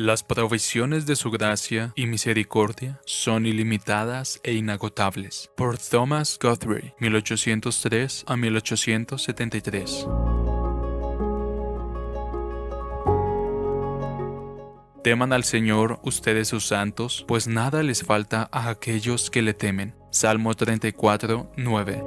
Las provisiones de su gracia y misericordia son ilimitadas e inagotables. Por Thomas Guthrie, 1803 a 1873. Teman al Señor ustedes sus santos, pues nada les falta a aquellos que le temen. Salmo 34, 9.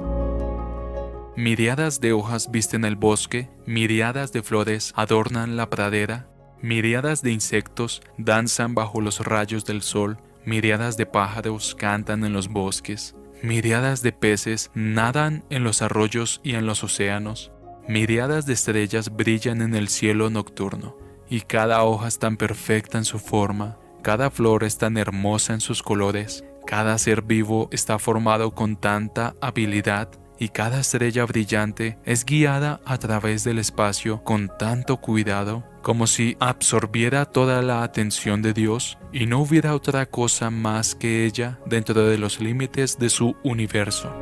Miriadas de hojas visten el bosque, miriadas de flores adornan la pradera, Miriadas de insectos danzan bajo los rayos del sol, miriadas de pájaros cantan en los bosques, miriadas de peces nadan en los arroyos y en los océanos, miriadas de estrellas brillan en el cielo nocturno, y cada hoja es tan perfecta en su forma, cada flor es tan hermosa en sus colores, cada ser vivo está formado con tanta habilidad y cada estrella brillante es guiada a través del espacio con tanto cuidado como si absorbiera toda la atención de Dios y no hubiera otra cosa más que ella dentro de los límites de su universo.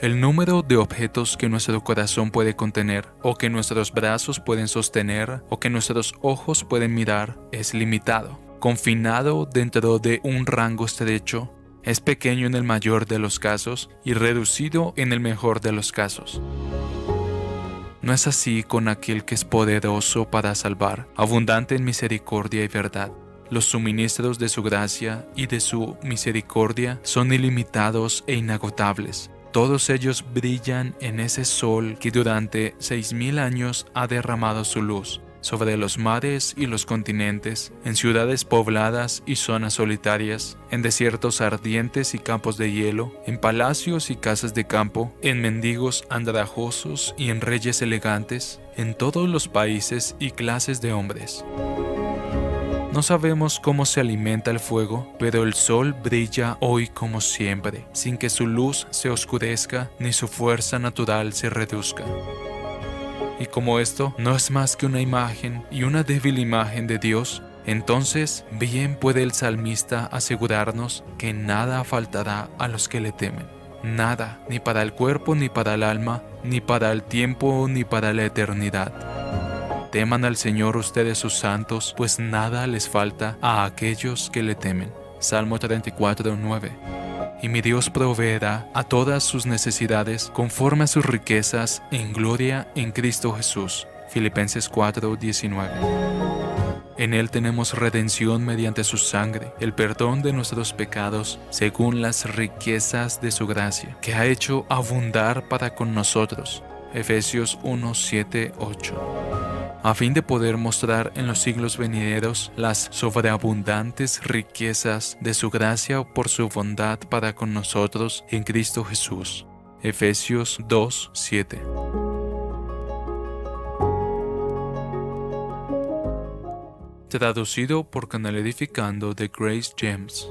El número de objetos que nuestro corazón puede contener, o que nuestros brazos pueden sostener, o que nuestros ojos pueden mirar, es limitado, confinado dentro de un rango estrecho es pequeño en el mayor de los casos y reducido en el mejor de los casos. No es así con aquel que es poderoso para salvar, abundante en misericordia y verdad. Los suministros de su gracia y de su misericordia son ilimitados e inagotables. Todos ellos brillan en ese sol que durante seis mil años ha derramado su luz sobre los mares y los continentes, en ciudades pobladas y zonas solitarias, en desiertos ardientes y campos de hielo, en palacios y casas de campo, en mendigos andrajosos y en reyes elegantes, en todos los países y clases de hombres. No sabemos cómo se alimenta el fuego, pero el sol brilla hoy como siempre, sin que su luz se oscurezca ni su fuerza natural se reduzca. Y como esto no es más que una imagen y una débil imagen de Dios, entonces bien puede el salmista asegurarnos que nada faltará a los que le temen. Nada, ni para el cuerpo, ni para el alma, ni para el tiempo, ni para la eternidad. Teman al Señor ustedes sus santos, pues nada les falta a aquellos que le temen. Salmo 34, 9 y mi Dios proveerá a todas sus necesidades conforme a sus riquezas en gloria en Cristo Jesús. Filipenses 4:19. En Él tenemos redención mediante su sangre, el perdón de nuestros pecados, según las riquezas de su gracia, que ha hecho abundar para con nosotros. Efesios 1, 8 a fin de poder mostrar en los siglos venideros las sobreabundantes riquezas de su gracia por su bondad para con nosotros en Cristo Jesús. Efesios 2, 7. Traducido por Canal Edificando de Grace James.